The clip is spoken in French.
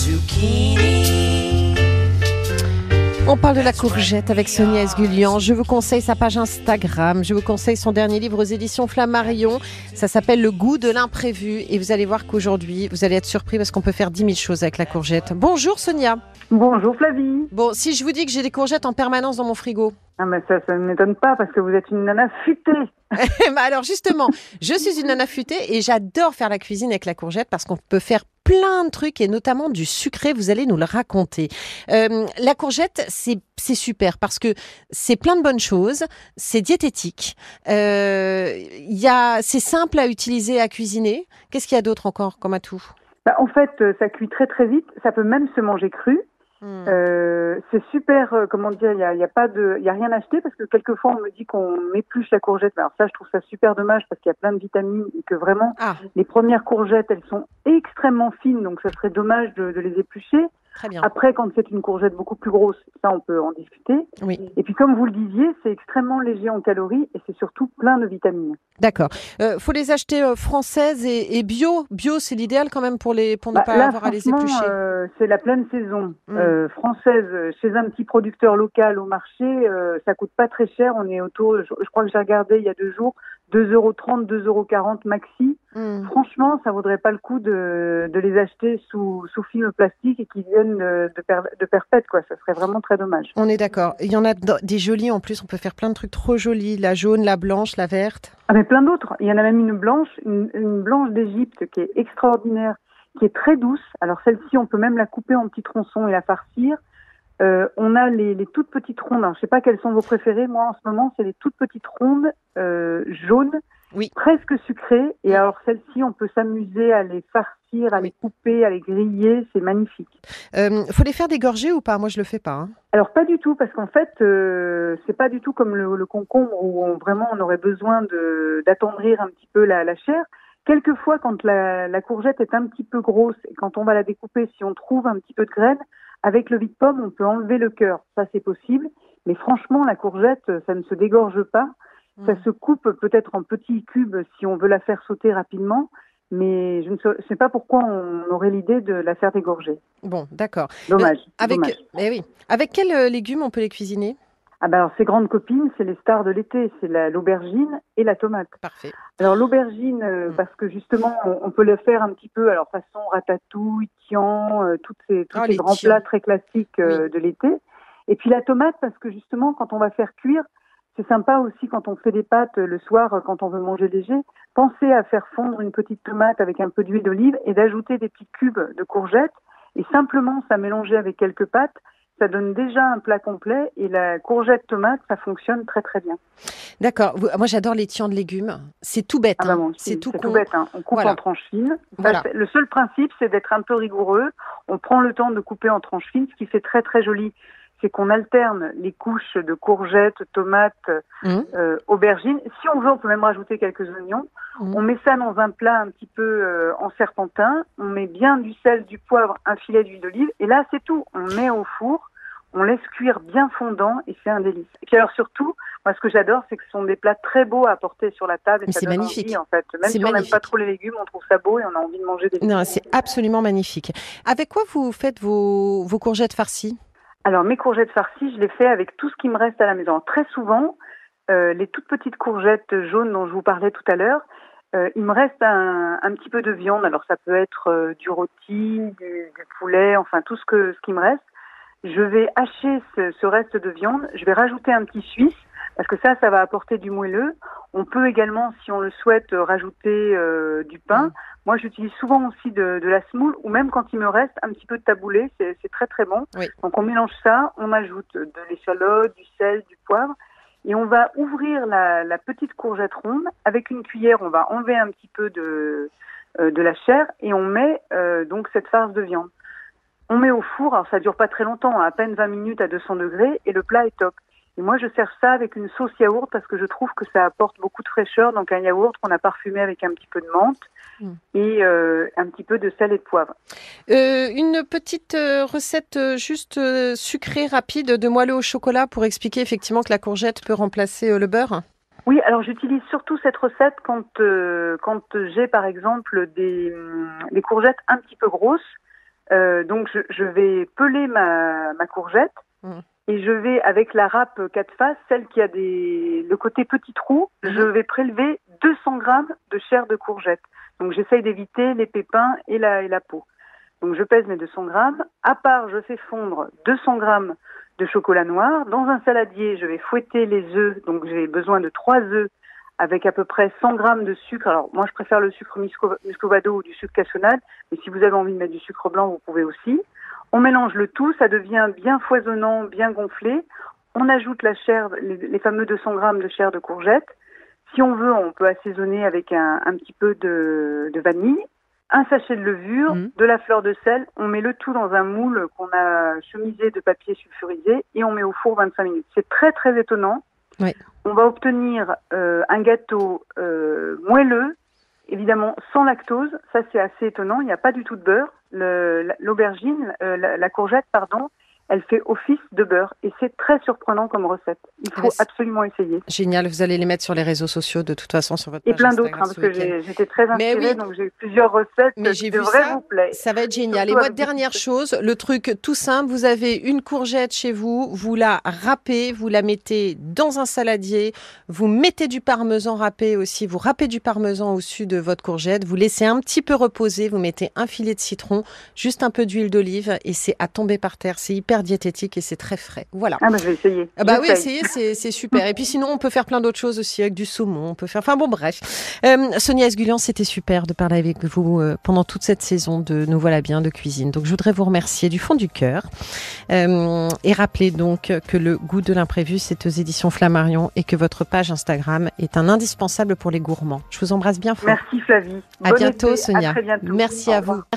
zucchini. On parle de la courgette avec Sonia Esgulian. Je vous conseille sa page Instagram. Je vous conseille son dernier livre aux éditions Flammarion. Ça s'appelle Le goût de l'imprévu. Et vous allez voir qu'aujourd'hui, vous allez être surpris parce qu'on peut faire 10 000 choses avec la courgette. Bonjour Sonia. Bonjour Flavie. Bon, si je vous dis que j'ai des courgettes en permanence dans mon frigo. Ah mais ça, ça ne m'étonne pas parce que vous êtes une nana futée. Bah alors justement, je suis une nana futée et j'adore faire la cuisine avec la courgette parce qu'on peut faire plein de trucs et notamment du sucré. Vous allez nous le raconter. Euh, la courgette, c'est c'est super parce que c'est plein de bonnes choses, c'est diététique, euh, y a, c'est simple à utiliser, à cuisiner. Qu'est-ce qu'il y a d'autre encore comme atout? Bah, en fait, euh, ça cuit très très vite. Ça peut même se manger cru. Hmm. Euh, c'est super. euh, comment dire Il y a, y a pas de, il y a rien à acheter parce que quelquefois on me dit qu'on m'épluche la courgette. Alors ça, je trouve ça super dommage parce qu'il y a plein de vitamines et que vraiment Ah, les premières courgettes, elles sont extrêmement fines, donc ça serait dommage de, de les éplucher. Très bien. Après, quand c'est une courgette beaucoup plus grosse, ça on peut en discuter. Oui, Et puis comme vous le disiez, c'est extrêmement léger en calories et c'est surtout plein de vitamines. d'accord. Euh, faut les acheter euh, françaises et, et bio. Bio, c'est l'idéal quand même pour les pour ne Bah, pas là, avoir à les éplucher. euh, c'est la pleine saison Mm. euh, française euh, chez un petit producteur local au marché. ça coûte pas très cher. On est autour, je, je crois que j'ai regardé il y a deux jours, 2,30 euros, 2,40 euros maxi. Hmm. Franchement, ça vaudrait pas le coup de, de les acheter sous, sous film plastique et qui viennent de, de, per- de perpète, quoi. Ça serait vraiment très dommage. On est d'accord. Il y en a des jolies en plus. On peut faire plein de trucs trop jolis. La jaune, la blanche, la verte. Ah, mais plein d'autres. Il y en a même une blanche, une, une blanche d'Égypte qui est extraordinaire, qui est très douce. Alors celle-ci, on peut même la couper en petits tronçons et la farcir. Euh, on a les, les toutes petites rondes. Alors, je sais pas quelles sont vos préférées. Moi, en ce moment, c'est les toutes petites rondes euh, jaunes, Oui. presque sucrées. Et alors celles-ci, on peut s'amuser à les farcir, à Oui. les couper, à les griller. C'est magnifique. Euh, faut les faire dégorger ou pas? Moi, je le fais pas. hein. Alors pas du tout, parce qu'en fait, euh, c'est pas du tout comme le, le concombre où on, vraiment on aurait besoin d'attendrir un petit peu la, la chair. Quelquefois, quand la, la courgette est un petit peu grosse et quand on va la découper, si on trouve un petit peu de graines, avec le vide-pomme, on peut enlever le cœur. Ça, c'est possible. Mais franchement, la courgette, ça ne se dégorge pas. Ça Mm. se coupe peut-être en petits cubes si on veut la faire sauter rapidement. Mais je ne sais, pas pourquoi on aurait l'idée de la faire dégorger. Bon, d'accord. Dommage. Avec, dommage. eh oui. Avec quels euh, légumes on peut les cuisiner? Ah ben alors ces grandes copines, c'est les stars de l'été, c'est la- l'aubergine et la tomate. Parfait. Alors l'aubergine, euh, Mm. parce que justement, on, on peut le faire un petit peu, alors façon ratatouille, tian, euh, toutes ces, tous Oh, ces grands plats très classiques euh, de l'été. Et puis la tomate, parce que justement, quand on va faire cuire, c'est sympa aussi quand on fait des pâtes euh, le soir, euh, quand on veut manger léger. Pensez à faire fondre une petite tomate avec un peu d'huile d'olive et d'ajouter des petits cubes de courgettes et simplement ça mélanger avec quelques pâtes. Ça donne déjà un plat complet et la courgette tomate, ça fonctionne très très bien. D'accord. Moi, j'adore les tiens de légumes. C'est tout bête. Ah bah hein. c'est tout bête. hein. On coupe Voilà. en tranches fines. Voilà. le seul principe, c'est d'être un peu rigoureux. On prend le temps de couper en tranches fines. Ce qui fait très très joli, c'est qu'on alterne les couches de courgettes, tomates, Mhm. euh, aubergines. Si on veut, on peut même rajouter quelques oignons. Mhm. On met ça dans un plat un petit peu euh, en serpentin. On met bien du sel, du poivre, un filet d'huile d'olive. Et là, c'est tout. On met au four. On laisse cuire bien fondant et c'est un délice. Et puis alors surtout, moi ce que j'adore, c'est que ce sont des plats très beaux à apporter sur la table. Et c'est magnifique. envie, en fait. Même si on n'aime pas trop les légumes, on trouve ça beau et on a envie de manger des légumes. Non, c'est absolument magnifique. Avec quoi vous faites vos, vos courgettes farcies? Alors mes courgettes farcies, je les fais avec tout ce qui me reste à la maison. Très souvent, euh, les toutes petites courgettes jaunes dont je vous parlais tout à l'heure, euh, il me reste un, un petit peu de viande. Alors ça peut être euh, du rôti, du, du poulet, enfin tout ce que ce qui me reste. Je vais hacher ce, ce reste de viande. Je vais rajouter un petit suisse parce que ça, ça va apporter du moelleux. On peut également, si on le souhaite, rajouter euh, du pain. Mm. Moi, j'utilise souvent aussi de, de la semoule ou même quand il me reste un petit peu de taboulé, c'est c'est très très bon. Oui. Donc on mélange ça, on ajoute de l'échalote, du sel, du poivre et on va ouvrir la, la petite courgette ronde. Avec une cuillère, on va enlever un petit peu de, euh, de la chair et on met euh, donc cette farce de viande. On met au four, alors ça dure pas très longtemps, à peine 20 minutes à 200 degrés et le plat est top. Et moi, je sers ça avec une sauce yaourt parce que je trouve que ça apporte beaucoup de fraîcheur. Donc un yaourt qu'on a parfumé avec un petit peu de menthe Mm. et euh, un petit peu de sel et de poivre. Euh, Une petite euh, recette juste sucrée, rapide, de moelleux au chocolat pour expliquer effectivement que la courgette peut remplacer le beurre Oui, alors j'utilise surtout cette recette quand euh, quand j'ai par exemple des, hum, des courgettes un petit peu grosses. Euh, donc je, je vais peler ma, ma courgette Mm. et je vais avec la râpe quatre faces, celle qui a des le côté petit trou, Mhm. je vais prélever 200 grammes de chair de courgette. Donc j'essaye d'éviter les pépins et la, et la peau. Donc je pèse mes 200 grammes. À part, je fais fondre 200 grammes de chocolat noir. Dans un saladier, je vais fouetter les œufs. Donc j'ai besoin de 3 œufs avec à peu près 100 grammes de sucre. Alors moi je préfère le sucre musco- muscovado ou du sucre cassonade, mais si vous avez envie de mettre du sucre blanc, vous pouvez aussi. On mélange le tout, ça devient bien foisonnant, bien gonflé. On ajoute la chair, les, les fameux 200 grammes de chair de courgette. Si on veut, on peut assaisonner avec un, un petit peu de, de vanille, un sachet de levure, Mhm. de la fleur de sel. On met le tout dans un moule qu'on a chemisé de papier sulfurisé et on met au four 25 minutes. C'est très très étonnant. On va obtenir euh, un gâteau euh, moelleux, évidemment sans lactose. Ça c'est assez étonnant. Il n'y a pas du tout de beurre. L'aubergine, euh, la courgette, pardon, elle fait office de beurre et c'est très surprenant comme recette. Il faut c'est- absolument essayer. Génial, vous allez les mettre sur les réseaux sociaux de toute façon sur votre Et page plein d'autres, hein, parce ce que j'étais très Mais inspirée, oui. donc j'ai eu plusieurs recettes Mais qui devraient vous plaire. Ça va être génial. Et moi, dernière chose, le truc tout simple, vous avez une courgette chez vous, vous la râpez, vous la mettez dans un saladier, vous mettez du parmesan râpé aussi, vous râpez du parmesan au-dessus de votre courgette, vous laissez un petit peu reposer, vous mettez un filet de citron, juste un peu d'huile d'olive et c'est à tomber par terre. C'est hyper diététique et c'est très frais. Voilà. Ah bah je vais essayer. Ah bah oui, essayez, c'est super. Et puis sinon, on peut faire plein d'autres choses aussi avec du saumon. On peut faire. Enfin bon, bref. Euh, Sonia Esgulian, c'était super de parler avec vous euh, pendant toute cette saison de Nous voilà bien de cuisine. Donc je voudrais vous remercier du fond du cœur Euh, et rappeler donc que le goût de l'imprévu, c'est aux éditions Flammarion et que votre page Instagram est un indispensable pour les gourmands. Je vous embrasse bien fort. Merci Flavie. À Bon bientôt, été. Sonia. À très bientôt. Merci à vous. Merci.